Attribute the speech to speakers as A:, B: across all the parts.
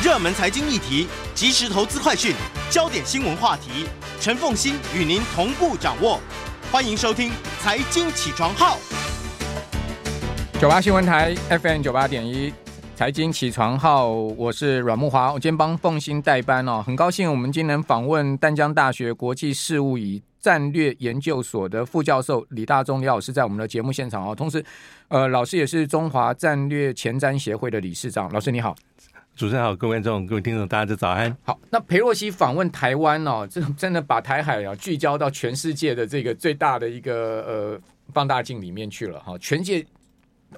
A: 热门财经议题、即时投资快讯、焦点新闻话题，陈凤馨与您同步掌握。欢迎收听《财经起床号》。
B: 九八新闻台 FM 九八点一，财经起床号，我是阮慕华，我今天帮凤馨代班哦，很高兴我们今天访问淡江大学国际事务与战略研究所的副教授李大宗李老师在我们的节目现场哦，同时，呃，老师也是中华战略前瞻协会的理事长，老师你好，
C: 主持人好，各位观众、各位听众，大家早安。
B: 好，那裴洛西访问台湾哦，这真的把台海啊聚焦到全世界的这个最大的一个呃放大镜里面去了哈，全界。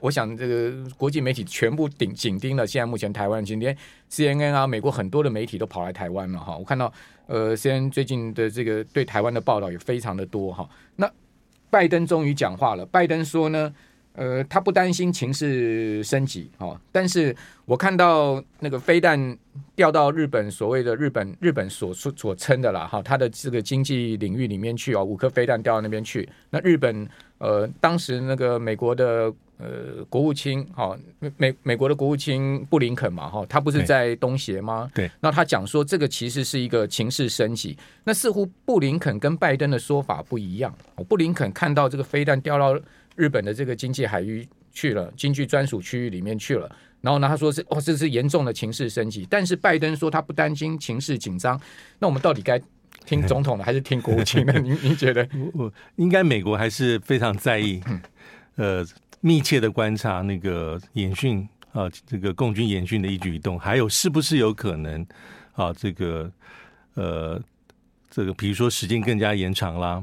B: 我想，这个国际媒体全部顶紧盯了。现在目前台湾，今天 CNN 啊，美国很多的媒体都跑来台湾了哈。我看到，呃，CNN 最近的这个对台湾的报道也非常的多哈。那拜登终于讲话了，拜登说呢，呃，他不担心情势升级哦，但是我看到那个飞弹掉到日本所谓的日本日本所所称的啦哈，他的这个经济领域里面去哦，五颗飞弹掉到那边去。那日本呃，当时那个美国的。呃，国务卿哈，美美国的国务卿布林肯嘛哈，他不是在东协吗？
C: 对，
B: 那他讲说这个其实是一个情势升级。那似乎布林肯跟拜登的说法不一样。布林肯看到这个飞弹掉到日本的这个经济海域去了，经济专属区域里面去了，然后呢，他说是哦，这是严重的情势升级。但是拜登说他不担心情势紧张。那我们到底该听总统的还是听国务卿的？您您觉得？
C: 我应该美国还是非常在意，呃。密切的观察那个演训啊，这个共军演训的一举一动，还有是不是有可能啊，这个呃，这个比如说时间更加延长啦。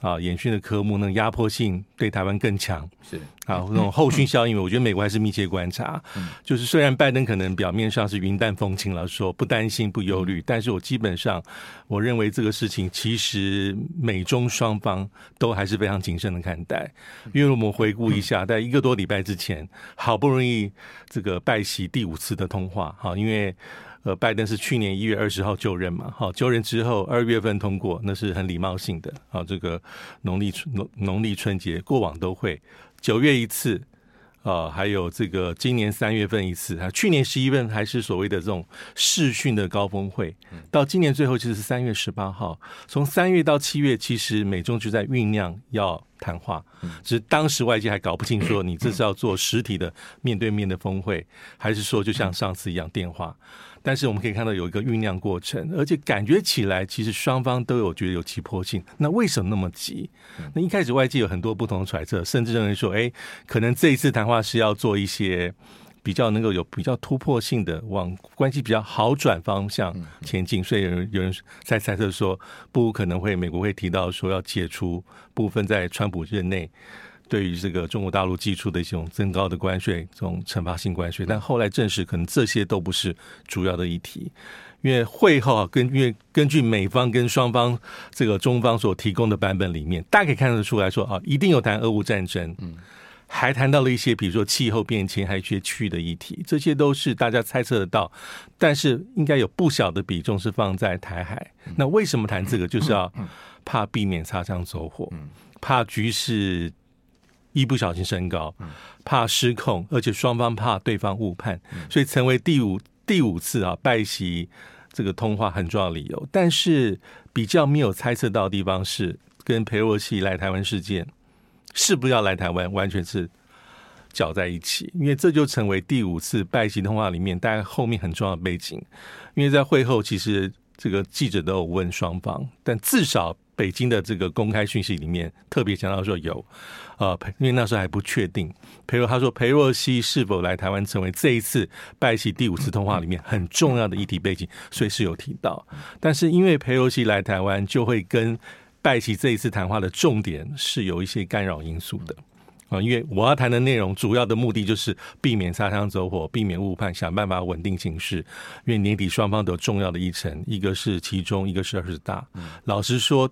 C: 啊，演训的科目那个压迫性对台湾更强，
B: 是
C: 啊，那种后续效应，我觉得美国还是密切观察。嗯，就是虽然拜登可能表面上是云淡风轻了，说不担心不忧虑，但是我基本上我认为这个事情其实美中双方都还是非常谨慎的看待。因为我们回顾一下，在一个多礼拜之前，好不容易这个拜习第五次的通话，哈，因为。呃，拜登是去年一月二十号就任嘛，好，就任之后二月份通过，那是很礼貌性的。好，这个农历春农农历春节过往都会九月一次，啊，还有这个今年三月份一次啊，去年十一月份还是所谓的这种视讯的高峰会，到今年最后其实是三月十八号，从三月到七月，其实美中就在酝酿要谈话，只是当时外界还搞不清说 你这是要做实体的面对面的峰会，还是说就像上次一样电话。但是我们可以看到有一个酝酿过程，而且感觉起来其实双方都有觉得有急迫性。那为什么那么急？那一开始外界有很多不同的揣测，甚至认为说，哎，可能这一次谈话是要做一些比较能够有比较突破性的，往关系比较好转方向前进。所以有人有人在猜测说，不可能会美国会提到说要解除部分在川普任内。对于这个中国大陆寄出的一种增高的关税，这种惩罚性关税，但后来证实可能这些都不是主要的议题，因为会后啊，根因为根据美方跟双方这个中方所提供的版本里面，大家可以看得出来说啊，一定有谈俄乌战争，嗯，还谈到了一些比如说气候变迁，还有一些区域的议题，这些都是大家猜测得到，但是应该有不小的比重是放在台海。那为什么谈这个？就是要怕避免擦枪走火，怕局势。一不小心升高，怕失控，而且双方怕对方误判，所以成为第五第五次啊拜习这个通话很重要的理由。但是比较没有猜测到的地方是，跟裴洛西来台湾事件是不是要来台湾，完全是搅在一起，因为这就成为第五次拜习通话里面大概后面很重要的背景。因为在会后，其实这个记者都有问双方，但至少。北京的这个公开讯息里面特别强调说有，呃，因为那时候还不确定。裴若他说裴若曦是否来台湾，成为这一次拜习第五次通话里面很重要的议题背景，所以是有提到。但是因为裴若曦来台湾，就会跟拜奇这一次谈话的重点是有一些干扰因素的。啊，因为我要谈的内容主要的目的就是避免擦枪走火，避免误判，想办法稳定情势。因为年底双方都有重要的议程，一个是其中，一个是二十大。老实说，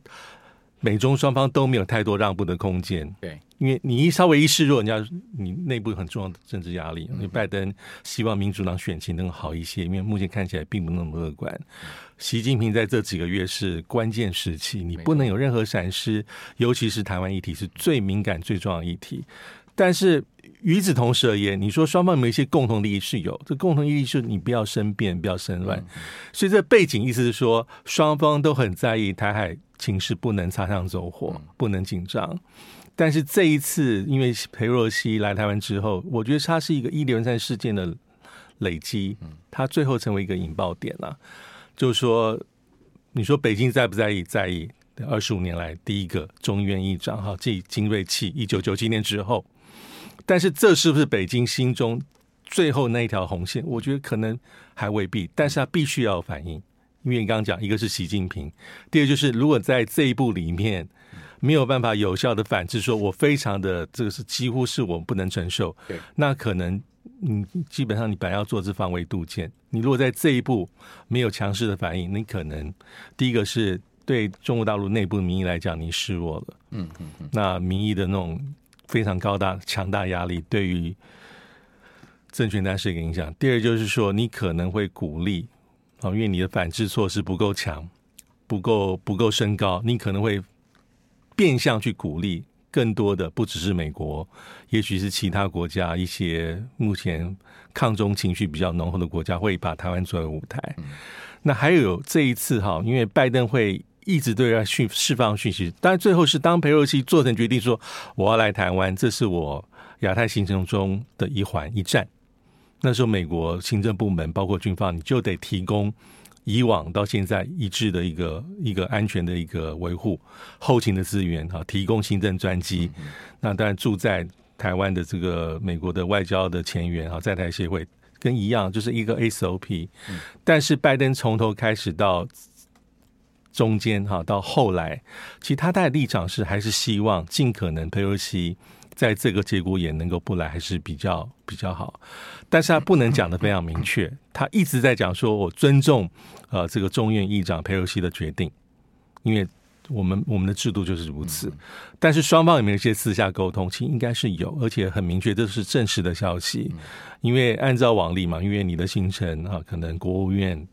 C: 美中双方都没有太多让步的空间。对。因为你一稍微一示弱，人家你内部很重要的政治压力。因为拜登希望民主党选情能好一些，因为目前看起来并不那么乐观。习近平在这几个月是关键时期，你不能有任何闪失，尤其是台湾议题是最敏感、最重要的议题。但是与此同时而言，你说双方有没有一些共同利益是有，这共同利益是你不要生变，不要生乱。嗯、所以这背景意思是说，双方都很在意台海情势不能擦枪走火，嗯、不能紧张。但是这一次，因为裴若曦来台湾之后，我觉得它是一个一连串事件的累积，它最后成为一个引爆点了。就是说，你说北京在不在意？在意。二十五年来第一个众议院议长哈，继金瑞气一九九七年之后，但是这是不是北京心中最后那一条红线？我觉得可能还未必，但是他必须要有反应，因为你刚刚讲，一个是习近平，第二就是如果在这一步里面没有办法有效的反制，说我非常的这个是几乎是我不能承受，那可能。你基本上你本来要做是防微杜渐，你如果在这一步没有强势的反应，你可能第一个是对中国大陆内部的民意来讲你示弱了，嗯嗯嗯，那民意的那种非常高大强大压力对于政权单是一个影响。第二就是说你可能会鼓励啊，因为你的反制措施不够强，不够不够升高，你可能会变相去鼓励。更多的不只是美国，也许是其他国家一些目前抗中情绪比较浓厚的国家会把台湾作为舞台。嗯、那还有这一次哈，因为拜登会一直对外讯释放讯息，但最后是当裴洛西做成决定说我要来台湾，这是我亚太行程中的一环一站。那时候美国行政部门包括军方，你就得提供。以往到现在一致的一个一个安全的一个维护后勤的资源哈，提供行政专机。嗯、那当然住在台湾的这个美国的外交的前员哈，在台协会跟一样，就是一个 SOP。嗯、但是拜登从头开始到中间哈，到后来，其实他的立场是还是希望尽可能佩洛西。在这个节骨眼能够不来还是比较比较好，但是他不能讲的非常明确，他一直在讲说，我尊重呃这个众院议长佩洛西的决定，因为我们我们的制度就是如此。但是双方有没有一些私下沟通？其实应该是有，而且很明确，这是正式的消息。因为按照往例嘛，因为你的行程啊，可能国务院、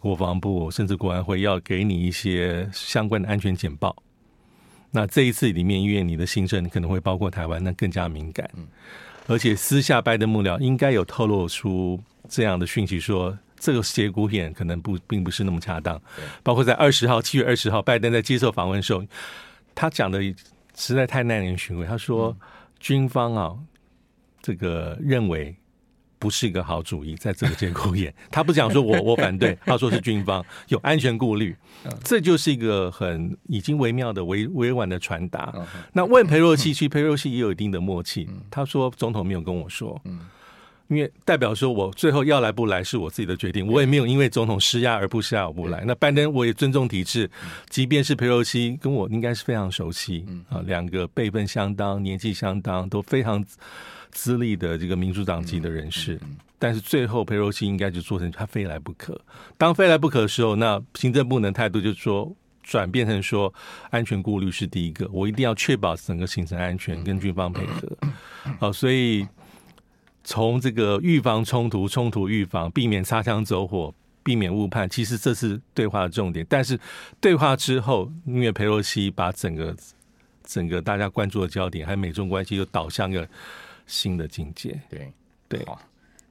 C: 国防部甚至国安会要给你一些相关的安全简报。那这一次里面，因为你的新政可能会包括台湾，那更加敏感。而且私下拜登幕僚应该有透露出这样的讯息，说这个节骨眼可能不并不是那么恰当。包括在二十号，七月二十号，拜登在接受访问的时候，他讲的实在太耐人寻味。他说，军方啊，这个认为。不是一个好主意，在这个节骨眼，他不讲说我我反对，他说是军方有安全顾虑，这就是一个很已经微妙的委委婉的传达。那问裴洛西，其实裴若曦也有一定的默契，他说总统没有跟我说，因为代表说我最后要来不来是我自己的决定，我也没有因为总统施压而不施压我不来。那拜登我也尊重体制，即便是佩洛西跟我应该是非常熟悉啊，两个辈分相当，年纪相当，都非常。资历的这个民主党籍的人士，但是最后佩洛西应该就做成他非来不可。当非来不可的时候，那行政部门态度就是说转变成说安全顾虑是第一个，我一定要确保整个行程安全，跟军方配合。好，所以从这个预防冲突、冲突预防、避免擦枪走火、避免误判，其实这是对话的重点。但是对话之后，因为裴洛西把整个整个大家关注的焦点，还有美中关系又导向个。新的境界，
B: 对
C: 对，
B: 好，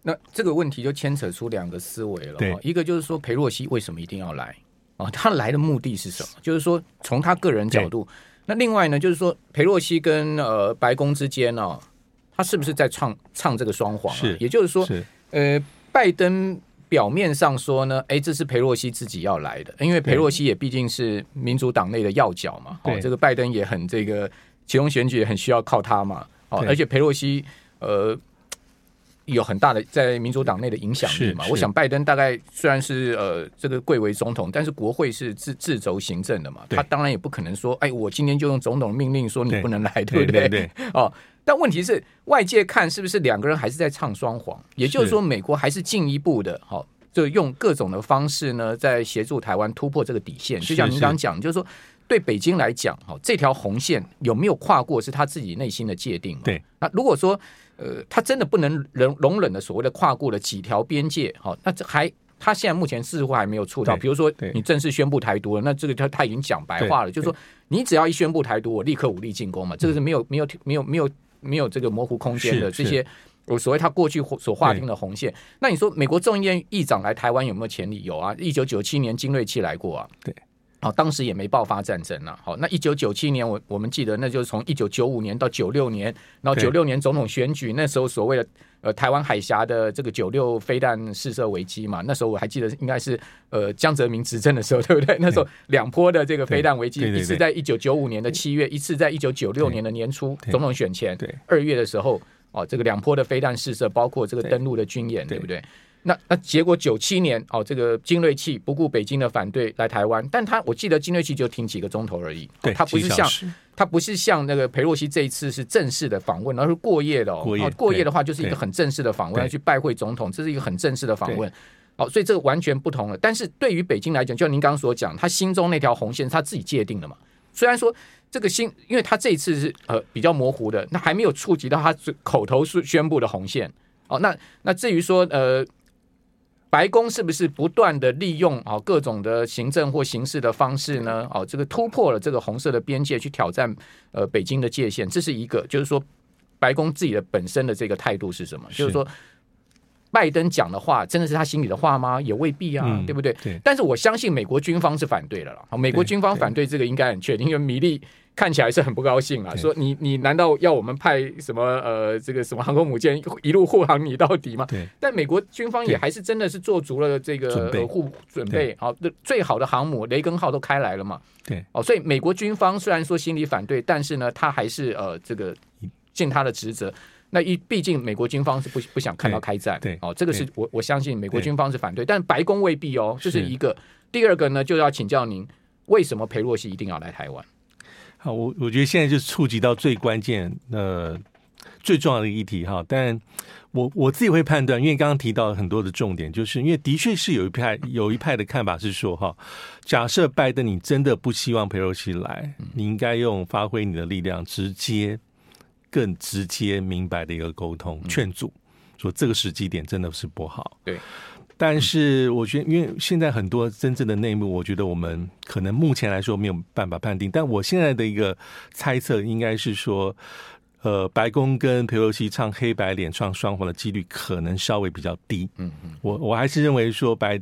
B: 那这个问题就牵扯出两个思维了。对，一个就是说裴洛西为什么一定要来啊？他来的目的是什么？就是说从他个人角度。那另外呢，就是说裴洛西跟呃白宫之间呢，他是不是在唱唱这个双簧？是，也就是说，呃，拜登表面上说呢，哎，这是裴洛西自己要来的，因为裴洛西也毕竟是民主党内的要角嘛。哦，这个拜登也很这个其中选举也很需要靠他嘛。哦，而且裴洛西呃有很大的在民主党内的影响力嘛。我想拜登大概虽然是呃这个贵为总统，但是国会是自自轴行政的嘛，他当然也不可能说，哎，我今天就用总统命令说你不能来，对不对？对。哦，但问题是外界看是不是两个人还是在唱双簧？也就是说，美国还是进一步的，好，就用各种的方式呢，在协助台湾突破这个底线。就像您刚刚讲，就是说。对北京来讲，哈，这条红线有没有跨过，是他自己内心的界定。对，那如果说，呃，他真的不能容容忍的所谓的跨过了几条边界，好，那这还他现在目前似乎还没有触到。比如说，你正式宣布台独了，那这个他他已经讲白话了，就是说，你只要一宣布台独，我立刻武力进攻嘛，这个是没有没有没有没有没有这个模糊空间的
C: 是
B: 这些，我所谓他过去所划定的红线。那你说美国众议院议长来台湾有没有潜力？有啊，一九九七年金瑞气来过啊。
C: 对。
B: 好，当时也没爆发战争呢。好，那一九九七年，我我们记得，那就是从一九九五年到九六年，然后九六年总统选举，那时候所谓的呃台湾海峡的这个九六飞弹试射危机嘛，那时候我还记得应该是呃江泽民执政的时候，对不对？那时候两波的这个飞弹危机，一次在一九九五年的七月，一次在一九九六年的年初总统选前二月的时候，哦，这个两波的飞弹试射，包括这个登陆的军演，对不对？那那结果九七年哦，这个金瑞气不顾北京的反对来台湾，但他我记得金瑞气就停几个钟头而已，对，他不是像他不是像那个裴洛西这一次是正式的访问，而是过夜的哦。过夜，过夜的话就是一个很正式的访问，要去拜会总统，这是一个很正式的访问。哦，所以这个完全不同了。但是对于北京来讲，就像您刚刚所讲，他心中那条红线是他自己界定的嘛。虽然说这个心，因为他这一次是呃比较模糊的，那还没有触及到他口头宣宣布的红线。哦，那那至于说呃。白宫是不是不断的利用啊各种的行政或形式的方式呢？哦，这个突破了这个红色的边界，去挑战呃北京的界限，这是一个。就是说，白宫自己的本身的这个态度是什么？就是说，拜登讲的话真的是他心里的话吗？也未必啊，嗯、对不对？对。但是我相信美国军方是反对的了。美国军方反对这个应该很确定，因为米利。看起来是很不高兴啊，说你你难道要我们派什么呃这个什么航空母舰 一路护航你到底吗？对。但美国军方也还是真的是做足了这个护准备，好，最好的航母雷根号都开来了嘛。对。哦，所以美国军方虽然说心里反对，但是呢，他还是呃这个尽他的职责。那一毕竟美国军方是不不想看到开战。对。哦，这个是我我相信美国军方是反对，但白宫未必哦。这是一个。第二个呢，就要请教您，为什么裴洛西一定要来台湾？
C: 好，我我觉得现在就是触及到最关键、呃最重要的议题哈。但我我自己会判断，因为刚刚提到很多的重点，就是因为的确是有一派有一派的看法是说哈，假设拜登你真的不希望佩洛西来，你应该用发挥你的力量，直接更直接明白的一个沟通劝阻，说这个时机点真的是不好。对。但是我觉得，因为现在很多真正的内幕，我觉得我们可能目前来说没有办法判定。但我现在的一个猜测应该是说，呃，白宫跟佩洛西唱黑白脸唱双簧的几率可能稍微比较低。嗯嗯，我我还是认为说，白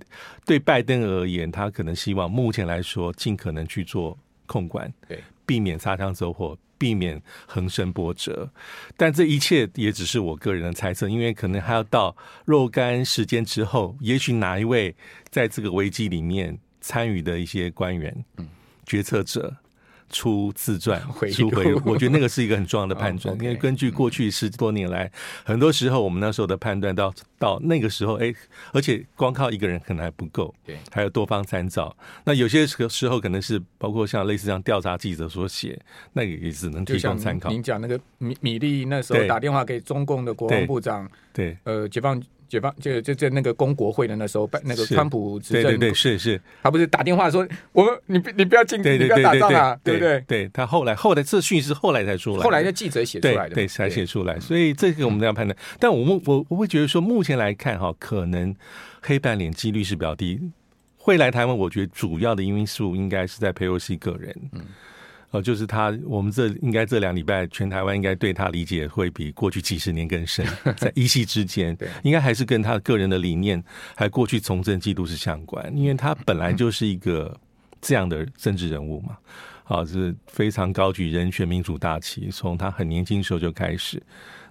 C: 对拜登而言，他可能希望目前来说尽可能去做控管，对，避免擦枪走火。避免横生波折，但这一切也只是我个人的猜测，因为可能还要到若干时间之后，也许哪一位在这个危机里面参与的一些官员、嗯、决策者。出自传，出回忆录，我觉得那个是一个很重要的 判断，因为根据过去十多年来，很多时候我们那时候的判断，到到那个时候，哎，而且光靠一个人可能还不够，对，还有多方参照。那有些时时候可能是包括像类似这样调查记者所写，那个也只能提供参考。您讲那个米米利那时候打电话给中共的国防部长，对，呃，解放。解放就就在那个公国会的那时候，那个川普执政，对对对，是是，他不是打电话说我们你你不要进，你不要打仗啊，对不对？对他后来后来这讯息是后来才出来，后来的记者写出来的，对才写出来，所以这个我们这样判断。但我们我我会觉得说，目前来看哈，可能黑白脸几率是比较低，会来台湾，我觉得主要的因素应该是在佩洛西个人，嗯。哦，就是他，我们这应该这两礼拜，全台湾应该对他理解会比过去几十年更深，在一夕之间，应该还是跟他个人的理念，还过去从政记录是相关，因为他本来就是一个 这样的政治人物嘛，啊，是非常高举人权民主大旗，从他很年轻时候就开始，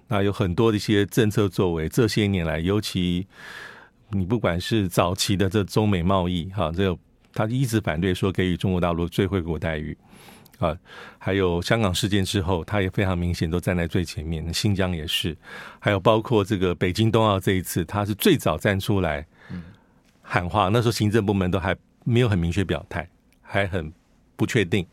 C: 那有很多的一些政策作为，这些年来，尤其你不管是早期的这中美贸易，哈，这个他一直反对说给予中国大陆最惠国待遇。啊，还有香港事件之后，他也非常明显都站在最前面。新疆也是，还有包括这个北京冬奥这一次，他是最早站出来喊话。那时候行政部门都还没有很明确表态，还很不确定。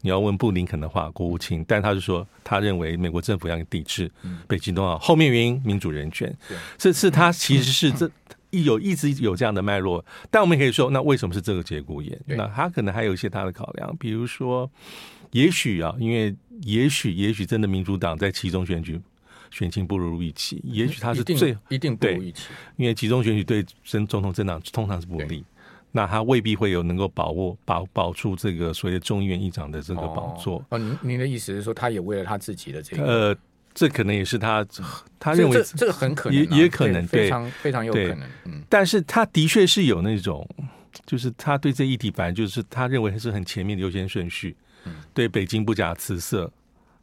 C: 你要问布林肯的话，国务卿，但他就说他认为美国政府要抵制北京冬奥，后面原因民主人权。这次他其实是这。有一直有这样的脉络，但我们可以说，那为什么是这个节骨眼？那他可能还有一些他的考量，比如说，也许啊，因为也许也许真的民主党在其中选举选情不如预期，也许他是最一定，一定不如预期，因为集中选举对真总统政党通常是不利，那他未必会有能够把握保保住这个所谓的众议院议长的这个宝座。哦，您您的意思是说，他也为了他自己的这个呃。这可能也是他他认为这，
B: 这个很可能、啊，
C: 也也可能
B: 非常非常有可能。嗯，
C: 但是他的确是有那种，就是他对这议题，反正就是他认为还是很前面的优先顺序。嗯，对北京不假辞色。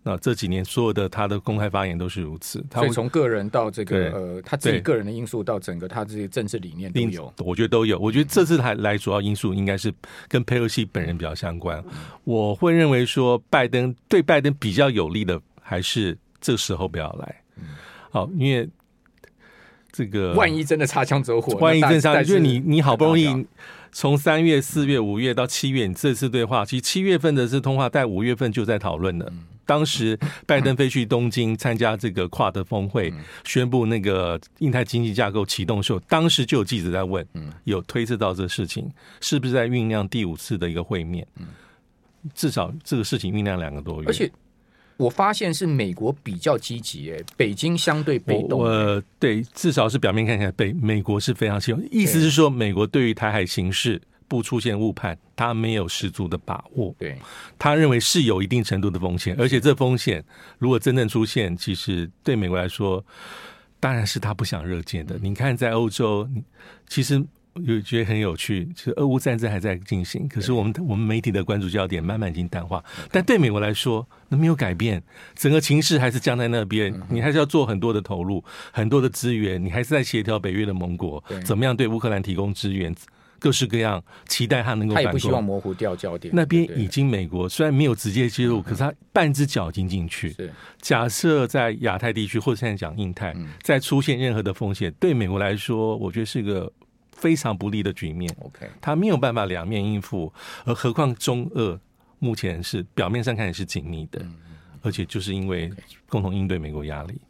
C: 那这几年所有的他的公开发言都是如此，他
B: 所以从个人到这个呃他自己个人的因素到整个他这些政治理念都有，
C: 我觉得都有。我觉得这次他来主要因素应该是跟佩洛西本人比较相关。我会认为说拜登对拜登比较有利的还是这时候不要来，好，因为这个
B: 万一真的擦枪走火，
C: 万一真的擦枪，就是你你好不容易。从三月、四月、五月到七月，你这次对话，其实七月份的这通话，在五月份就在讨论了。当时拜登飞去东京参加这个跨的峰会，宣布那个印太经济架构启动的时候，当时就有记者在问，有推测到这个事情是不是在酝酿第五次的一个会面？至少这个事情酝酿两个多月，
B: 而且。我发现是美国比较积极，哎，北京相对被动。
C: 呃，对，至少是表面看起来，北美国是非常希望。意思是说，美国对于台海形势不出现误判，他没有十足的把握。
B: 对，
C: 他认为是有一定程度的风险，而且这风险如果真正出现，其实对美国来说，当然是他不想热见的。你看，在欧洲，其实。有觉得很有趣，其实俄乌战争还在进行，可是我们我们媒体的关注焦点慢慢已经淡化。但对美国来说，那没有改变，整个情势还是僵在那边。你还是要做很多的投入，很多的资源，你还是在协调北约的盟国怎么样对乌克兰提供支援，各式各样，期待他能够。
B: 他也不希望模糊掉焦点。
C: 那边已经美国虽然没有直接介入，可是他半只脚已经进去。是假设在亚太地区或者现在讲印太，再出现任何的风险，对美国来说，我觉得是个。非常不利的局面，OK，他没有办法两面应付，而何况中俄目前是表面上看也是紧密的，而且就是因为共同应对美国压力。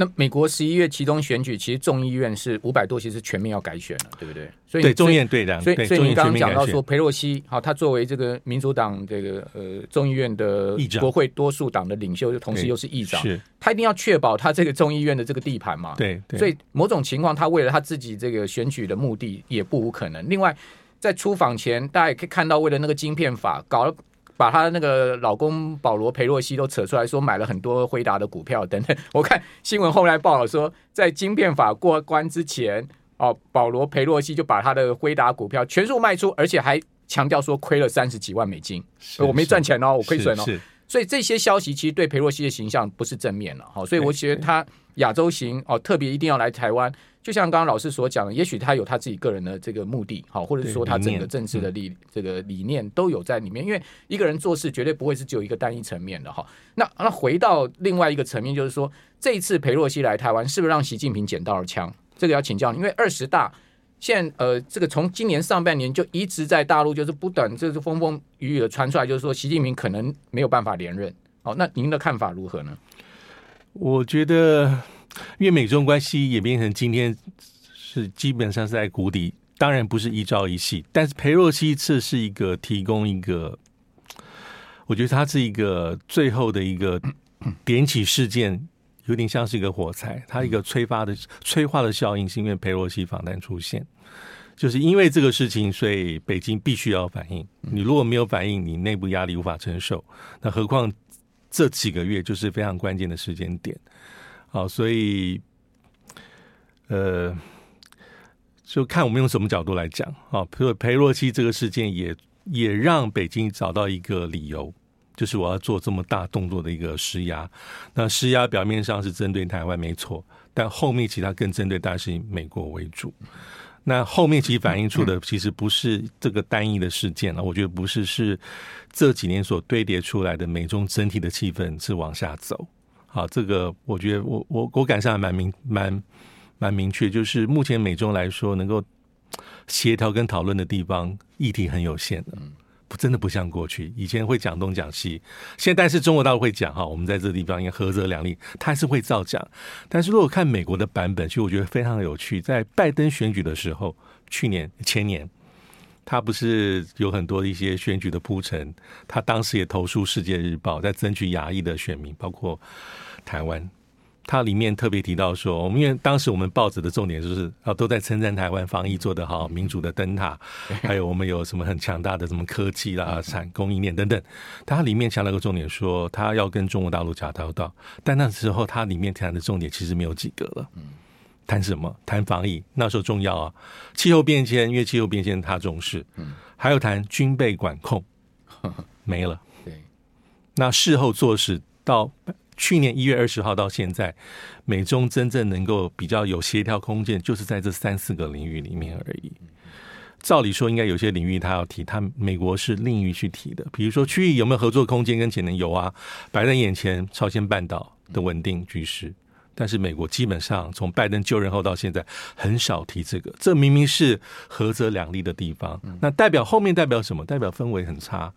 B: 那美国十一月其中选举，其实众议院是五百多席是全面要改选了，对不对？所以
C: 对众议院对的，
B: 所以所以你刚刚讲到说，裴洛西好，他作为这个民主党这个呃众议院的国会多数党的领袖，同时又是议长，是他一定要确保他这个众议院的这个地盘嘛？
C: 对，
B: 所以某种情况，他为了他自己这个选举的目的，也不无可能。另外，在出访前，大家也可以看到，为了那个晶片法搞了。把她那个老公保罗裴洛西都扯出来说买了很多辉达的股票等等。我看新闻后来报道说，在晶片法过关之前，哦，保罗裴洛西就把他的辉达股票全数卖出，而且还强调说亏了三十几万美金，我没赚钱哦，我亏损哦。所以这些消息其实对裴洛西的形象不是正面了。好，所以我觉得他亚洲行哦，特别一定要来台湾。就像刚刚老师所讲的，也许他有他自己个人的这个目的，好，或者是说他整个政治的理这个理念都有在里面。因为一个人做事绝对不会是只有一个单一层面的哈。那那回到另外一个层面，就是说这一次裴洛西来台湾，是不是让习近平捡到了枪？这个要请教你，因为二十大现在呃，这个从今年上半年就一直在大陆就是不等，就是风风雨雨的传出来，就是说习近平可能没有办法连任。好，那您的看法如何呢？
C: 我觉得。因为美中关系演变成今天是基本上是在谷底，当然不是一朝一夕，但是裴洛西这是一个提供一个，我觉得它是一个最后的一个点起事件，有点像是一个火柴，它一个催发的催化的效应，是因为裴洛西访台出现，就是因为这个事情，所以北京必须要反应。你如果没有反应，你内部压力无法承受，那何况这几个月就是非常关键的时间点。好，所以，呃，就看我们用什么角度来讲。啊，比如裴洛西这个事件也也让北京找到一个理由，就是我要做这么大动作的一个施压。那施压表面上是针对台湾没错，但后面其他更针对当然是以美国为主。那后面其实反映出的其实不是这个单一的事件了，我觉得不是，是这几年所堆叠出来的美中整体的气氛是往下走。好，这个我觉得我我我感受还蛮明蛮蛮明确，就是目前美中来说能够协调跟讨论的地方议题很有限的，不真的不像过去以前会讲东讲西，现在是中国大陆会讲哈，我们在这个地方应该合则两利，他还是会照讲。但是如果看美国的版本，其实我觉得非常有趣，在拜登选举的时候，去年前年。他不是有很多一些选举的铺陈，他当时也投诉《世界日报》，在争取亚裔的选民，包括台湾。它里面特别提到说，我们因为当时我们报纸的重点就是啊，都在称赞台湾防疫做得好，民主的灯塔，还有我们有什么很强大的什么科技啦、产供应链等等。它里面强调一个重点说，他要跟中国大陆打交道，但那时候它里面谈的重点其实没有几个了。谈什么？谈防疫，那时候重要啊。气候变迁，因为气候变迁他重视，还有谈军备管控，没了。对那事后做事到去年一月二十号到现在，美中真正能够比较有协调空间，就是在这三四个领域里面而已。照理说，应该有些领域他要提，他美国是另于去提的。比如说区域有没有合作空间跟潜能有啊，摆在眼前，朝鲜半岛的稳定局势。但是美国基本上从拜登就任后到现在很少提这个，这明明是合则两利的地方。那代表后面代表什么？代表氛围很差。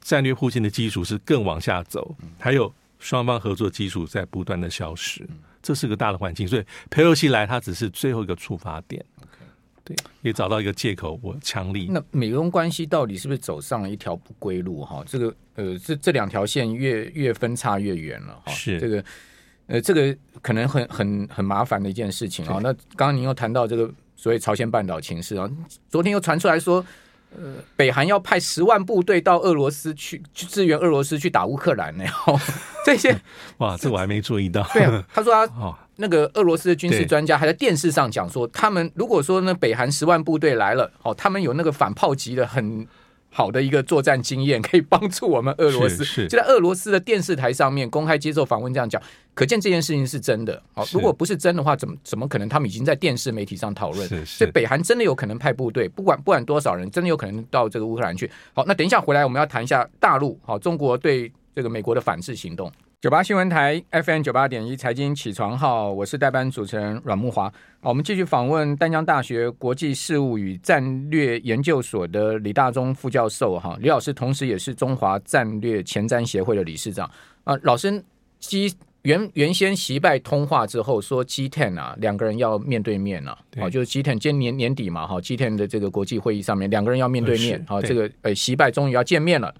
C: 战略互信的基础是更往下走，还有双方合作基础在不断的消失，这是个大的环境。所以佩洛西来，他只是最后一个触发点，对，也找到一个借口，我强力。
B: 那美中关系到底是不是走上了一条不归路？哈，这个呃，这这两条线越越分叉越远了。哈，是这个呃，这个可能很很很麻烦的一件事情啊。那刚刚您又谈到这个所谓朝鲜半岛情势啊，昨天又传出来说。呃，北韩要派十万部队到俄罗斯去去支援俄罗斯去打乌克兰呢？哦 这些
C: 哇，这我还没注意到。
B: 对啊，他说他 哦，那个俄罗斯的军事专家还在电视上讲说，他们如果说呢，北韩十万部队来了，哦，他们有那个反炮击的很。好的一个作战经验可以帮助我们俄罗斯，就在俄罗斯的电视台上面公开接受访问，这样讲，可见这件事情是真的。好，如果不是真的话，怎么怎么可能他们已经在电视媒体上讨论？所以北韩真的有可能派部队，不管不管多少人，真的有可能到这个乌克兰去。好，那等一下回来我们要谈一下大陆，好，中国对这个美国的反制行动。九八新闻台 FM 九八点一财经起床号，我是代班主持人阮慕驊。好，我们继续访问丹江大学国际事务与战略研究所的李大中副教授。哈，李老师同时也是中华战略前瞻协会的理事长。啊，老师基原原先习拜通话之后说 G ten 啊，两个人要面对面了。好，就是 G ten 今年年底嘛，哈，G ten 的这个国际会议上面，两个人要面对面。好，这个呃，习拜终于要见面了。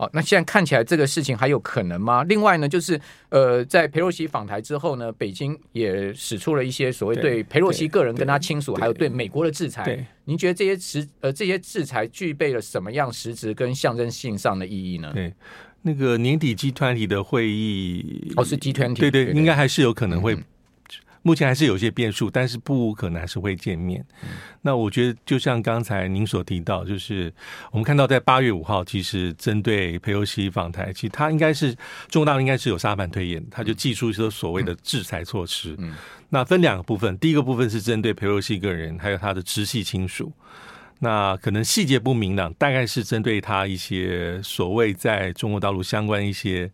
B: 哦，那现在看起来这个事情还有可能吗？另外呢，就是呃，在佩洛西访台之后呢，北京也使出了一些所谓对佩洛西个人跟他亲属，还有对美国的制裁。您觉得这些实呃这些制裁具备了什么样实质跟象征性上的意义呢？
C: 对，那个年底集团体的会议，
B: 哦，是集
C: 团体对对，应该还是有可能会。嗯目前还是有些变数，但是不无可能还是会见面。嗯、那我觉得，就像刚才您所提到，就是我们看到在八月五号，其实针对佩洛西访台，其实他应该是中国大陆应该是有沙盘推演，他就祭出一些所谓的制裁措施。嗯，那分两个部分，第一个部分是针对佩洛西个人，还有他的直系亲属。那可能细节不明朗，大概是针对他一些所谓在中国大陆相关一些。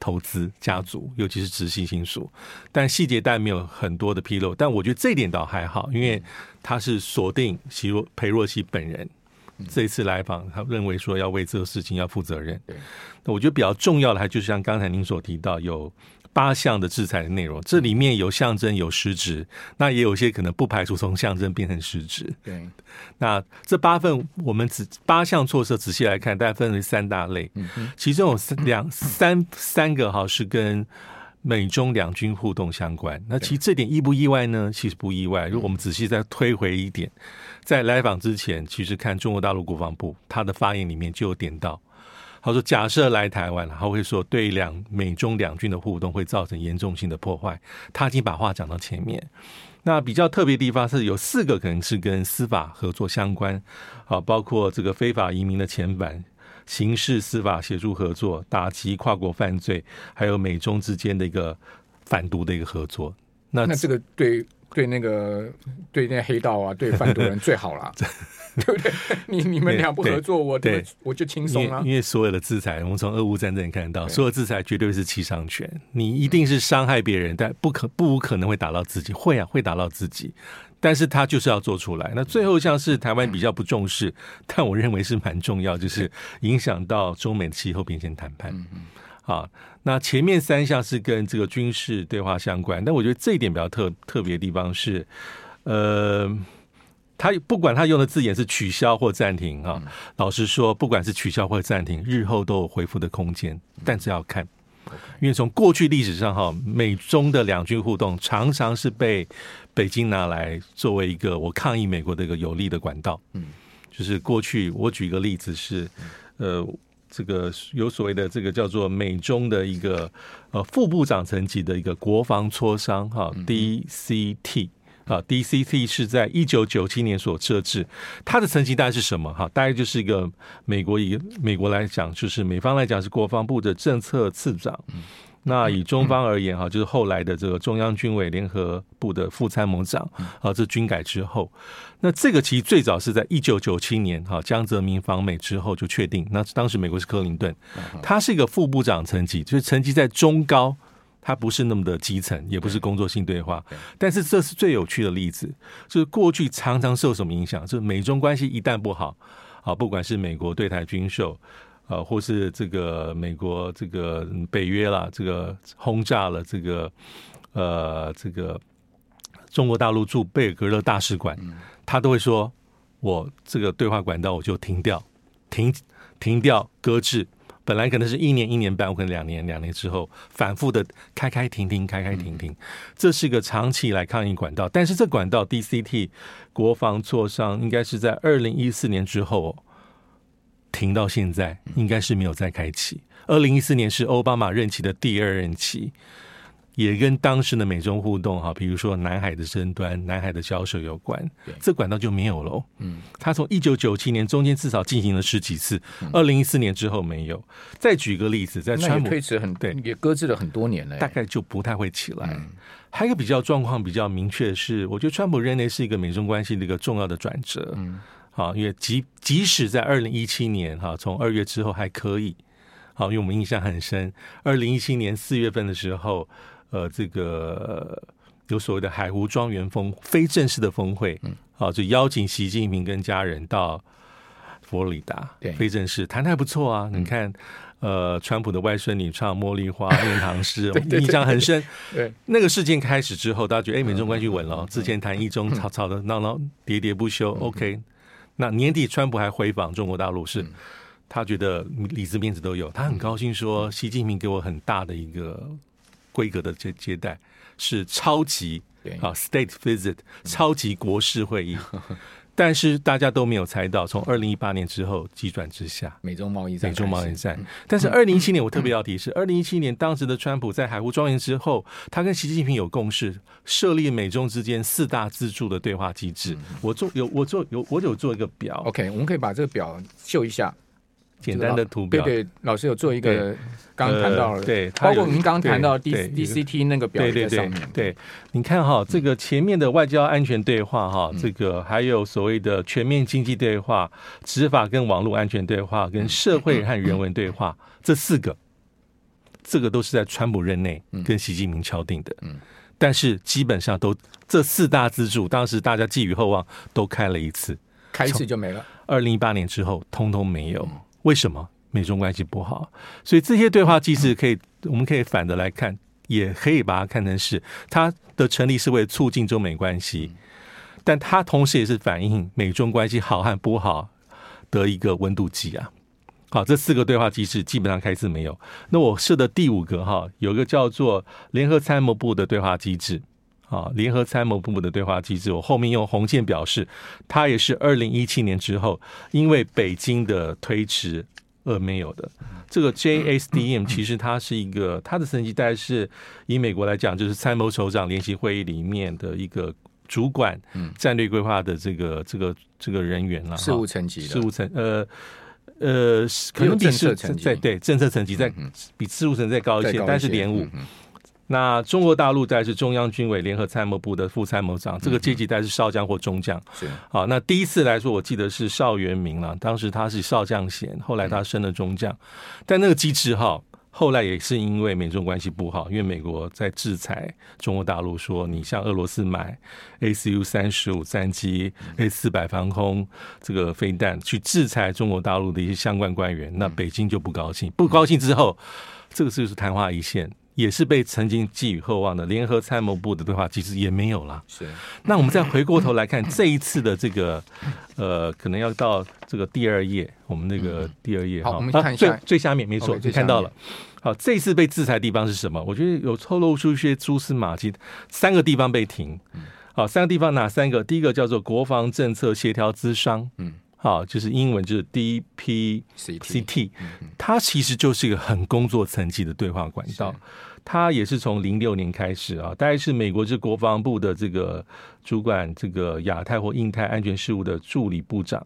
C: 投资家族，尤其是直系亲属，但细节当然没有很多的披露。但我觉得这一点倒还好，因为他是锁定席若裴若曦本人这一次来访，他认为说要为这个事情要负责任。那我觉得比较重要的，还就是像刚才您所提到有。八项的制裁的内容，这里面有象征有实质，那也有些可能不排除从象征变成实质。对，那这八份我们仔八项措施仔细来看，大概分为三大类，其中有三两三三个哈是跟美中两军互动相关。那其实这点意不意外呢？其实不意外。如果我们仔细再推回一点，在来访之前，其实看中国大陆国防部他的发言里面就有点到。他说：“假设来台湾，他会说对两美中两军的互动会造成严重性的破坏。他已经把话讲到前面。那比较特别的地方是有四个可能是跟司法合作相关，啊，包括这个非法移民的遣返、刑事司法协助合作、打击跨国犯罪，还有美中之间的一个反毒的一个合作。那
B: 那这个对对那个对那黑道啊，对贩毒人最好了。”对不对？你你们俩不合作，我对我就轻松了。
C: 因为所有的制裁，我们从俄乌战争看到，所有制裁绝对是七伤拳。你一定是伤害别人，但不可不无可能会打到自己。会啊，会打到自己。但是他就是要做出来。那最后像是台湾比较不重视，但我认为是蛮重要，就是影响到中美的气候变迁谈判。好，那前面三项是跟这个军事对话相关，但我觉得这一点比较特特别的地方是，呃。他不管他用的字眼是取消或暂停啊，老实说，不管是取消或暂停，日后都有恢复的空间，但是要看因为从过去历史上哈，美中的两军互动常常是被北京拿来作为一个我抗议美国的一个有利的管道。嗯，就是过去我举一个例子是，呃，这个有所谓的这个叫做美中的一个呃副部长层级的一个国防磋商哈，DCT。啊，DCT 是在一九九七年所设置，它的层级大概是什么？哈，大概就是一个美国以美国来讲，就是美方来讲是国防部的政策次长。那以中方而言，哈，就是后来的这个中央军委联合部的副参谋长。啊，这军改之后，那这个其实最早是在一九九七年，哈，江泽民访美之后就确定。那当时美国是克林顿，他是一个副部长层级，就是层级在中高。他不是那么的基层，也不是工作性对话，但是这是最有趣的例子。就是过去常常受什么影响？就是美中关系一旦不好，啊，不管是美国对台军售，啊，或是这个美国这个北约啦，这个轰炸了这个呃这个中国大陆驻贝尔格勒大使馆，他都会说，我这个对话管道我就停掉，停停掉，搁置。本来可能是一年一年半，我可能两年两年之后反复的开开停停开开停停，这是一个长期以来抗议管道。但是这管道 DCT 国防磋商应该是在二零一四年之后停到现在，应该是没有再开启。二零一四年是奥巴马任期的第二任期。也跟当时的美中互动哈，比如说南海的争端、南海的交涉有关，这管道就没有了。嗯，他从一九九七年中间至少进行了十几次，二零一四年之后没有。再举个例子，在川普
B: 推迟很对，也搁置了很多年了，
C: 大概就不太会起来。还有一个比较状况比较明确的是，我觉得川普任内是一个美中关系的一个重要的转折。嗯，好，因为即即使在二零一七年哈，从二月之后还可以，好，因为我们印象很深，二零一七年四月份的时候。呃，这个有所谓的海湖庄园峰非正式的峰会，嗯，好，就邀请习近平跟家人到佛罗里达，对，非正式谈的还不错啊。你看，呃，川普的外孙女唱茉莉花念唐 诗，印象很深。对，那个事件开始之后，大家觉得哎，美中关系稳了。之前谈一中吵吵的闹闹喋喋不休，OK。那年底川普还回访中国大陆，是他觉得里子面子都有，他很高兴说，习近平给我很大的一个。规格的接接待是超级啊，state visit 超级国事会议，但是大家都没有猜到，从二零一八年之后急转直下，
B: 美中贸易战，
C: 美中贸易战。但是二零一七年我特别要提示，二零一七年当时的川普在海湖庄园之后，他跟习近平有共识，设立美中之间四大自助的对话机制。我做有我做有我有做一个表
B: ，OK，我们可以把这个表秀一下。
C: 简单的图表，
B: 对对，老师有做一个，刚刚谈到了，对，包括您刚刚谈到 D D C T 那个表在上面，
C: 对，你看哈，这个前面的外交安全对话哈，这个还有所谓的全面经济对话、执法跟网络安全对话、跟社会和人文对话，这四个，这个都是在川普任内跟习近平敲定的，嗯，但是基本上都这四大支柱，当时大家寄予厚望，都开了一次，
B: 开一次就没了，
C: 二零一八年之后，通通没有。为什么美中关系不好？所以这些对话机制可以，我们可以反着来看，也可以把它看成是它的成立是为了促进中美关系，但它同时也是反映美中关系好和不好的一个温度计啊。好，这四个对话机制基本上开始没有。那我设的第五个哈，有个叫做联合参谋部的对话机制啊，联合参谋部的对话机制，我后面用红线表示，它也是二零一七年之后，因为北京的推迟而没有的。这个 JSDM 其实它是一个，它的层级大概是以美国来讲，就是参谋首长联席会议里面的一个主管战略规划的这个这个这个人员了，
B: 事务层级的，
C: 事务层呃呃，可能比是在对政策层级在比事务层再高一些，但是连五。那中国大陆在是中央军委联合参谋部的副参谋长，这个阶级带是少将或中将。是好，那第一次来说，我记得是邵元明了，当时他是少将衔，后来他升了中将。但那个机制哈，后来也是因为美中关系不好，因为美国在制裁中国大陆，说你向俄罗斯买 ACU 三十五战机、A 四百防空这个飞弹，去制裁中国大陆的一些相关官员，那北京就不高兴，不高兴之后，这个就是昙花一现。也是被曾经寄予厚望的联合参谋部的对话机制也没有了。
B: 是，
C: 那我们再回过头来看这一次的这个，呃，可能要到这个第二页，我们那个第二页，
B: 好，我们看一下
C: 最最下面，没错，你看到了。好，这一次被制裁的地方是什么？我觉得有透露出一些蛛丝马迹，三个地方被停。好，三个地方哪三个？第一个叫做国防政策协调咨商，嗯。好，就是英文就是 DPCT，它其实就是一个很工作层级的对话管道。它也是从零六年开始啊，大概是美国这国防部的这个主管这个亚太或印太安全事务的助理部长，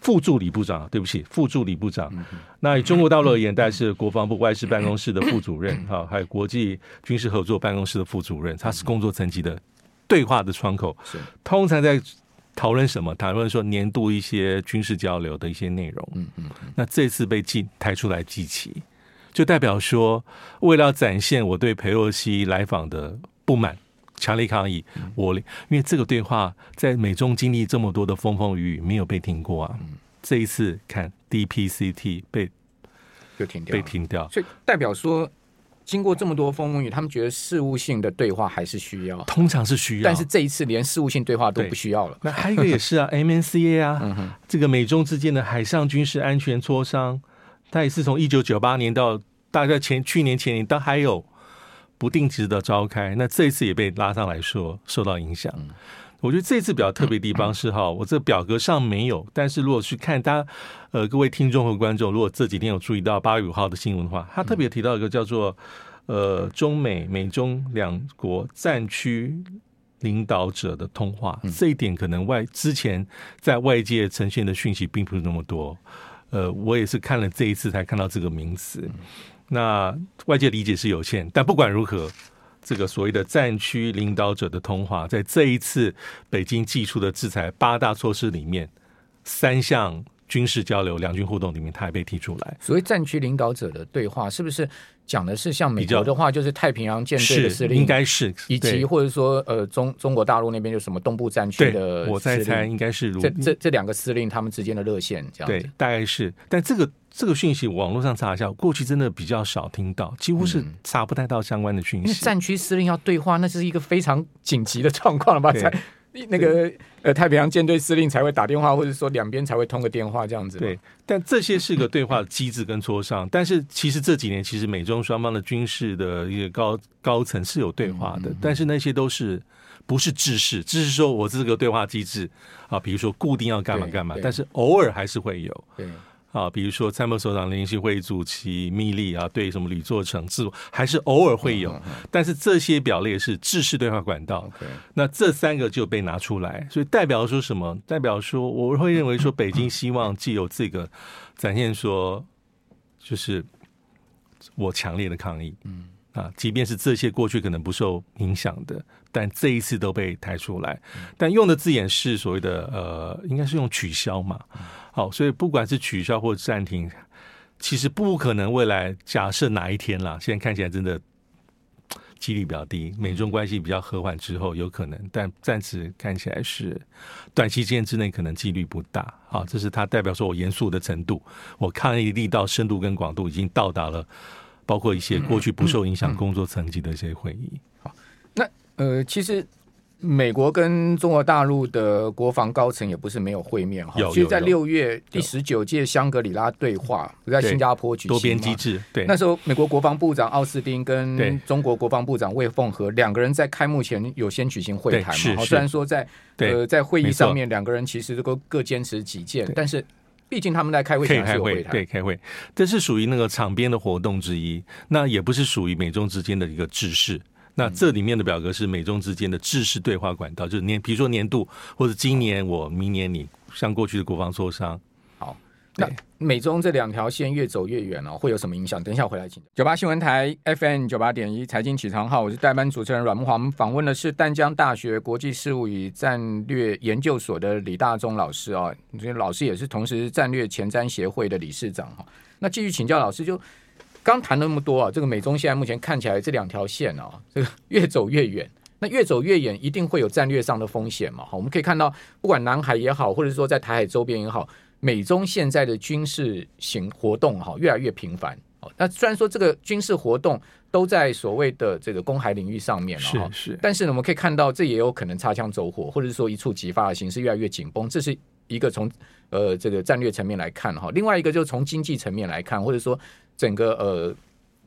C: 副助理部长，对不起，副助理部长。那以中国大陆而言，大概是国防部外事办公室的副主任，哈，还有国际军事合作办公室的副主任，他是工作层级的对话的窗口，通常在。讨论什么？讨论说年度一些军事交流的一些内容。嗯嗯。那这次被记抬出来记起，就代表说，为了展现我对佩洛西来访的不满、强烈抗议，我因为这个对话在美中经历这么多的风风雨雨，没有被停过啊。这一次看 DPCT 被
B: 就停掉，
C: 被停掉，
B: 所以代表说。经过这么多风风雨，他们觉得事务性的对话还是需要，
C: 通常是需要，
B: 但是这一次连事务性对话都不需要了。
C: 那还有一个也是啊，MNCA 啊，这个美中之间的海上军事安全磋商，它也是从一九九八年到大概前去年前年都还有不定期的召开，那这一次也被拉上来说受到影响。嗯我觉得这次比较特别的地方是哈，我这表格上没有，但是如果去看大家，呃，各位听众和观众，如果这几天有注意到八月五号的新闻的话，他特别提到一个叫做呃中美美中两国战区领导者的通话，这一点可能外之前在外界呈现的讯息并不是那么多，呃，我也是看了这一次才看到这个名词，那外界理解是有限，但不管如何。这个所谓的战区领导者的通话，在这一次北京寄出的制裁八大措施里面，三项军事交流、两军互动里面，它也被提出来。
B: 所谓战区领导者的对话，是不是讲的是像美国的话，就是太平洋舰队的司令，
C: 应该是
B: 以及或者说呃中中国大陆那边就什么东部战区的，
C: 我在猜应该是如
B: 这这这两个司令他们之间的热线这样子，
C: 对，大概是。但这个。这个讯息网络上查一下，过去真的比较少听到，几乎是查不太到相关的讯息。嗯、因为
B: 战区司令要对话，那是一个非常紧急的状况了吧？才那个呃太平洋舰队司令才会打电话，或者说两边才会通个电话这样子。
C: 对，但这些是个对话的机制跟磋商。但是其实这几年，其实美中双方的军事的一个高高层是有对话的，但是那些都是不是制式，只是说我这个对话机制啊，比如说固定要干嘛干嘛，但是偶尔还是会有。对。啊，比如说参谋首长联席会议主席密利啊，对什么吕作成自还是偶尔会有，但是这些表列是制式对话管道。那这三个就被拿出来，所以代表说什么？代表说我会认为说，北京希望既有这个展现说，就是我强烈的抗议。嗯啊，即便是这些过去可能不受影响的，但这一次都被抬出来，但用的字眼是所谓的呃，应该是用取消嘛。好，所以不管是取消或暂停，其实不可能未来假设哪一天啦，现在看起来真的几率比较低。美中关系比较和缓之后有可能，但暂时看起来是短期间之内可能几率不大。好，这是它代表说我严肃的程度，我抗议力道、深度跟广度已经到达了，包括一些过去不受影响工作层级的一些会议。
B: 好，那呃，其实。美国跟中国大陆的国防高层也不是没有会面哈，其实在六月第十九届香格里拉对话不在新加坡举行
C: 多边机制，对，
B: 那时候美国国防部长奥斯汀跟中国国防部长魏凤和两个人在开幕前有先举行会谈嘛，虽然说在呃在会议上面两个人其实都各坚持己见，但是毕竟他们在开会可以开会，
C: 对，开会，这是属于那个场边的活动之一，那也不是属于美中之间的一个制式。那这里面的表格是美中之间的制式对话管道，就是年，比如说年度或者今年我，明年你，像过去的国防磋商。
B: 好，那美中这两条线越走越远哦，会有什么影响？等一下我回来请。九八新闻台 FM 九八点一财经起床号，我是代班主持人阮慕华。我们访问的是淡江大学国际事务与战略研究所的李大中老师哦，这老师也是同时战略前瞻协会的理事长哈。那继续请教老师就。刚谈那么多啊，这个美中现在目前看起来这两条线啊，这个越走越远。那越走越远，一定会有战略上的风险嘛？好，我们可以看到，不管南海也好，或者说在台海周边也好，美中现在的军事行活动哈，越来越频繁。好，那虽然说这个军事活动都在所谓的这个公海领域上面了哈，
C: 是是，
B: 但是呢，我们可以看到这也有可能擦枪走火，或者是说一触即发的形势越来越紧绷，这是一个从呃这个战略层面来看哈。另外一个就是从经济层面来看，或者说整个呃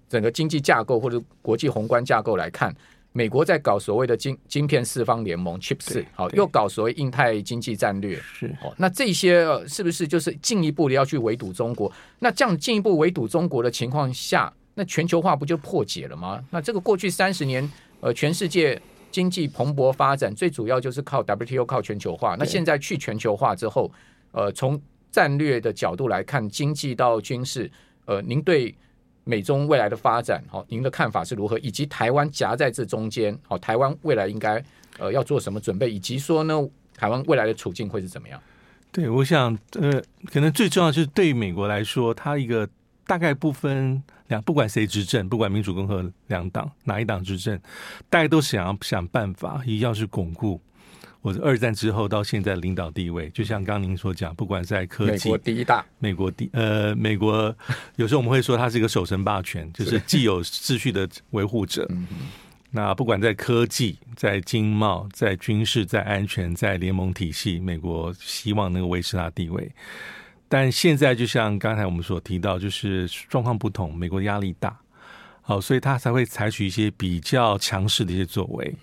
B: 整个经济架构或者国际宏观架构来看。美国在搞所谓的晶晶片四方联盟 Chip 四，好，又搞所谓印太经济战略，
C: 是
B: 哦，那这些是不是就是进一步的要去围堵中国？那这样进一步围堵中国的情况下，那全球化不就破解了吗？那这个过去三十年，呃，全世界经济蓬勃发展，最主要就是靠 WTO 靠全球化。那现在去全球化之后，呃，从战略的角度来看，经济到军事，呃，您对？美中未来的发展，好，您的看法是如何？以及台湾夹在这中间，好，台湾未来应该呃要做什么准备？以及说呢，台湾未来的处境会是怎么样？
C: 对，我想呃，可能最重要就是对于美国来说，它一个大概不分两，不管谁执政，不管民主共和两党哪一党执政，大家都想要想办法，一定要是巩固。或者二战之后到现在领导地位，就像刚刚您所讲，不管在科技，
B: 美国第一大，
C: 美国第呃，美国有时候我们会说它是一个守成霸权，就是既有秩序的维护者。那不管在科技、在经贸、在军事、在安全、在联盟体系，美国希望能够维持它地位。但现在就像刚才我们所提到，就是状况不同，美国压力大。好，所以他才会采取一些比较强势的一些作为。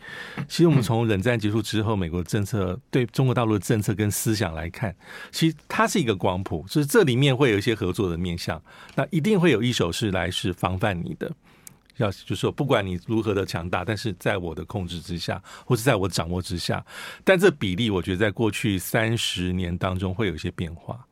C: 其实我们从冷战结束之后，美国政策对中国大陆的政策跟思想来看，其实它是一个光谱，就是这里面会有一些合作的面向。那一定会有一手是来是防范你的，要就是说，不管你如何的强大，但是在我的控制之下，或是在我掌握之下。但这比例，我觉得在过去三十年当中会有一些变化。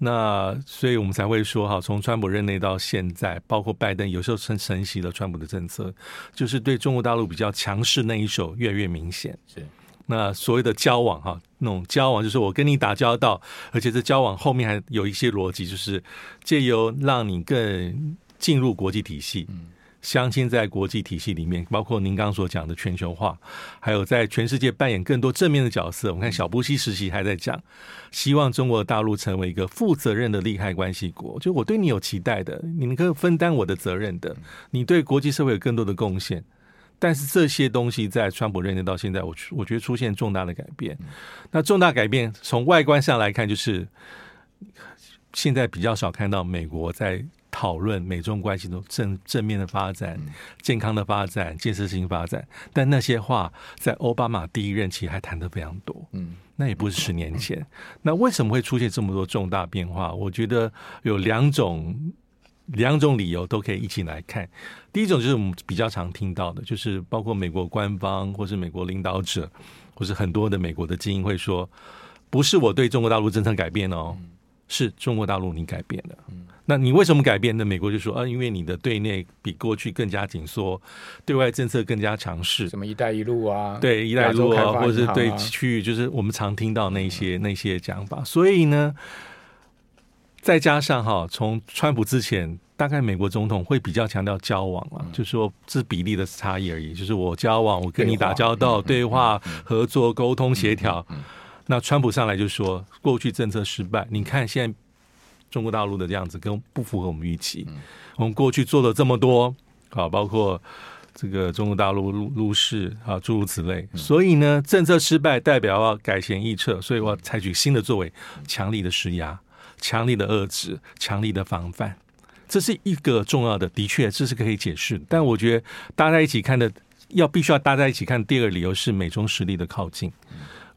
C: 那所以我们才会说哈，从川普任内到现在，包括拜登有时候承承袭了川普的政策，就是对中国大陆比较强势那一手越来越明显。
B: 是
C: 那所谓的交往哈，那种交往就是我跟你打交道，而且这交往后面还有一些逻辑，就是借由让你更进入国际体系。嗯镶嵌在国际体系里面，包括您刚刚所讲的全球化，还有在全世界扮演更多正面的角色。我们看小布希时期还在讲，希望中国大陆成为一个负责任的利害关系国，就我对你有期待的，你可以分担我的责任的，你对国际社会有更多的贡献。但是这些东西在川普任内到现在，我我觉得出现重大的改变。那重大改变从外观上来看，就是现在比较少看到美国在。讨论美中关系的正正面的发展、健康的发展、建设性发展，但那些话在奥巴马第一任期还谈得非常多。嗯，那也不是十年前。那为什么会出现这么多重大变化？我觉得有两种两种理由都可以一起来看。第一种就是我们比较常听到的，就是包括美国官方或是美国领导者，或是很多的美国的精英会说，不是我对中国大陆政策改变哦，是中国大陆你改变了。那你为什么改变呢？美国就说啊，因为你的对内比过去更加紧缩，对外政策更加强势。
B: 什么“一带一路”啊？
C: 对“一带一路”啊，或者是对区域，就是我们常听到那些那些讲法。所以呢，再加上哈，从川普之前，大概美国总统会比较强调交往啊，嗯、就是说这是比例的差异而已。就是我交往，我跟你打交道，对话、合作、沟通、协调。那川普上来就说，过去政策失败，你看现在。中国大陆的这样子跟不符合我们预期。我们过去做了这么多，啊，包括这个中国大陆入入世啊，诸如此类。所以呢，政策失败代表要改弦易辙，所以我要采取新的作为，强力的施压、强力的遏制、强力的防范。这是一个重要的，的确这是可以解释。但我觉得大家一起看的，要必须要大家一起看。第二个理由是美中实力的靠近。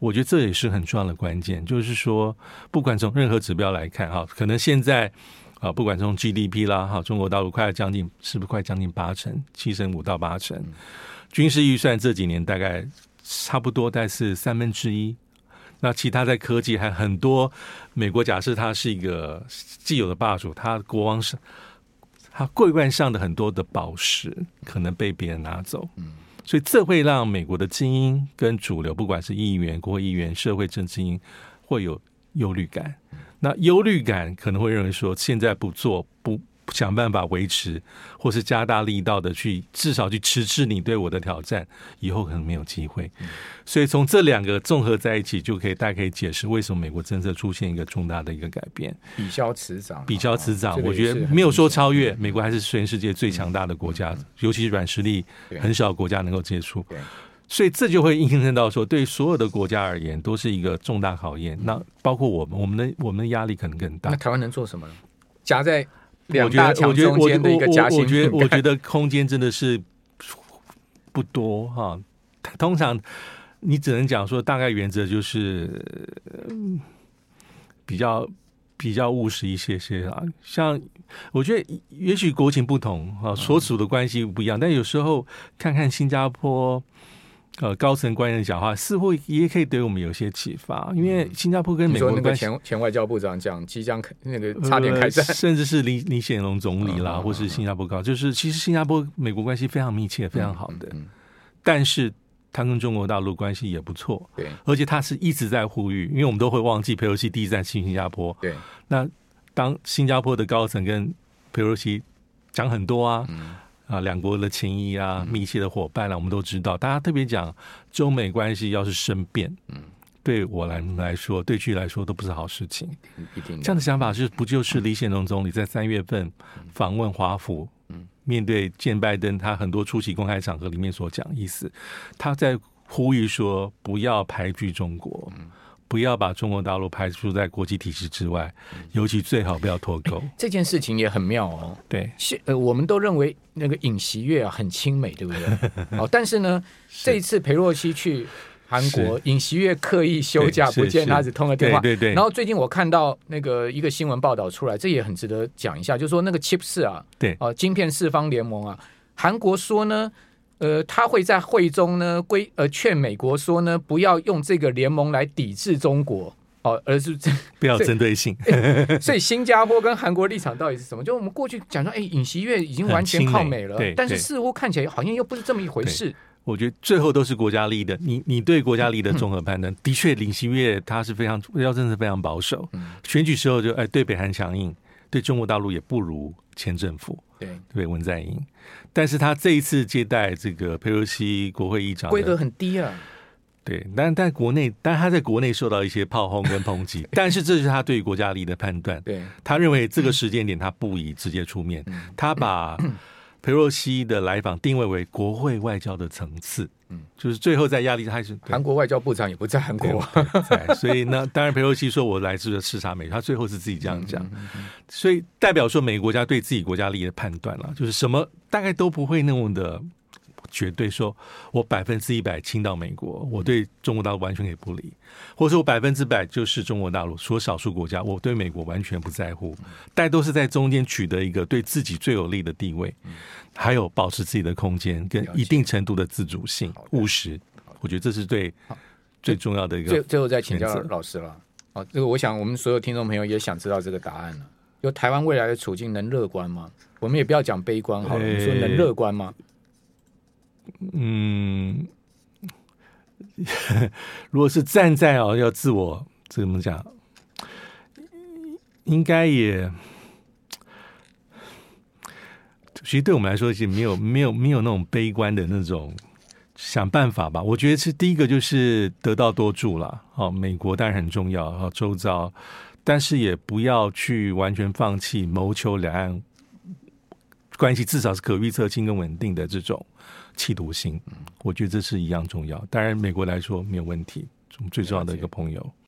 C: 我觉得这也是很重要的关键，就是说，不管从任何指标来看，哈，可能现在啊，不管从 GDP 啦，哈，中国大陆快要将近，是不是快将近八成，七成五到八成，军事预算这几年大概差不多，大概是三分之一。那其他在科技还很多，美国假设它是一个既有的霸主，它国王是，它桂冠上的很多的宝石可能被别人拿走。所以这会让美国的精英跟主流，不管是议员、国会议员、社会政治精英，会有忧虑感。那忧虑感可能会认为说，现在不做不想办法维持，或是加大力道的去，至少去迟滞你对我的挑战，以后可能没有机会。所以从这两个综合在一起，就可以大家可以解释为什么美国政策出现一个重大的一个改变。
B: 比较迟长，
C: 比较迟长，我觉得没有说超越美国，还是全世界最强大的国家，尤其是软实力很少国家能够接触。所以这就会印证到说，对所有的国家而言，都是一个重大考验。那包括我们，我们的我们的压力可能更大。
B: 那台湾能做什么呢？夹在两大强中间的一个夹心。
C: 我觉得，我觉得空间真的是不多哈。通常你只能讲说，大概原则就是比较比较务实一些些啊。像我觉得，也许国情不同啊，所处的关系不一样，但有时候看看新加坡。呃，高层官员讲话似乎也可以对我们有些启发，因为新加坡跟美国的关系，
B: 前前外交部长讲即将那个差点开战，
C: 呃、甚至是李李显龙总理啦，或是新加坡高，就是其实新加坡美国关系非常密切，非常好的。但是他跟中国大陆关系也不错，对，而且他是一直在呼吁，因为我们都会忘记佩洛西第一站去新加坡，对。那当新加坡的高层跟佩洛西讲很多啊。啊，两国的情谊啊，密切的伙伴啊，我们都知道。大家特别讲中美关系要是生变，嗯，对我来来说，对剧来说都不是好事情。一定这样的想法是不就是李显龙总理在三月份访问华府，嗯，面对见拜登，他很多出席公开场合里面所讲意思，他在呼吁说不要排拒中国。嗯不要把中国大陆排除在国际体制之外，尤其最好不要脱钩。
B: 这件事情也很妙哦。
C: 对，是
B: 呃，我们都认为那个尹锡悦啊很亲美，对不对？哦，但是呢，这一次裴洛西去韩国，尹锡悦刻意休假不见他，只通了电话。
C: 对对。
B: 然后最近我看到那个一个新闻报道出来，这也很值得讲一下，就是说那个 Chip 四啊，
C: 对，
B: 哦，晶片四方联盟啊，韩国说呢。呃，他会在会中呢，规呃劝美国说呢，不要用这个联盟来抵制中国哦，而是这
C: 不要针对性。
B: 所以新加坡跟韩国立场到底是什么？就我们过去讲说，哎，尹锡悦已经完全靠美了，但是似乎看起来好像又不是这么一回事。
C: 我觉得最后都是国家利益的，你你对国家利益的综合判断，嗯、的确，尹锡悦他是非常外交政策非常保守，嗯、选举时候就哎对北韩强硬，对中国大陆也不如前政府。对对，文在寅，但是他这一次接待这个佩洛西国会议长，
B: 规格很低啊。
C: 对，但但国内，但他在国内受到一些炮轰跟抨击，但是这是他对国家利益的判断。对，他认为这个时间点他不宜直接出面，嗯、他把佩洛西的来访定位为国会外交的层次。嗯，就是最后在压力还是
B: 韩国外交部长也不在韩国，
C: 在，所以那当然裴洛西说我来自的视察美，他最后是自己这样讲，所以代表说美国国家对自己国家利益的判断了，就是什么大概都不会那么的。绝对说，我百分之一百亲到美国，我对中国大陆完全可以不理，或者说我百分之百就是中国大陆，除了少数国家，我对美国完全不在乎，但都是在中间取得一个对自己最有利的地位，还有保持自己的空间跟一定程度的自主性、务实，我觉得这是对最重要的一个。
B: 最最后再请教老师了，啊，这个我想我们所有听众朋友也想知道这个答案了，就台湾未来的处境能乐观吗？我们也不要讲悲观好了，你说能乐观吗？
C: 嗯，如果是站在哦，要自我怎么讲？应该也，其实对我们来说，是没有没有没有那种悲观的那种想办法吧。我觉得是第一个就是得道多助了。哦，美国当然很重要，哦，周遭，但是也不要去完全放弃谋求两岸关系至少是可预测性跟稳定的这种。企图心，我觉得这是一样重要。当然，美国来说没有问题，我们最重要的一个朋友。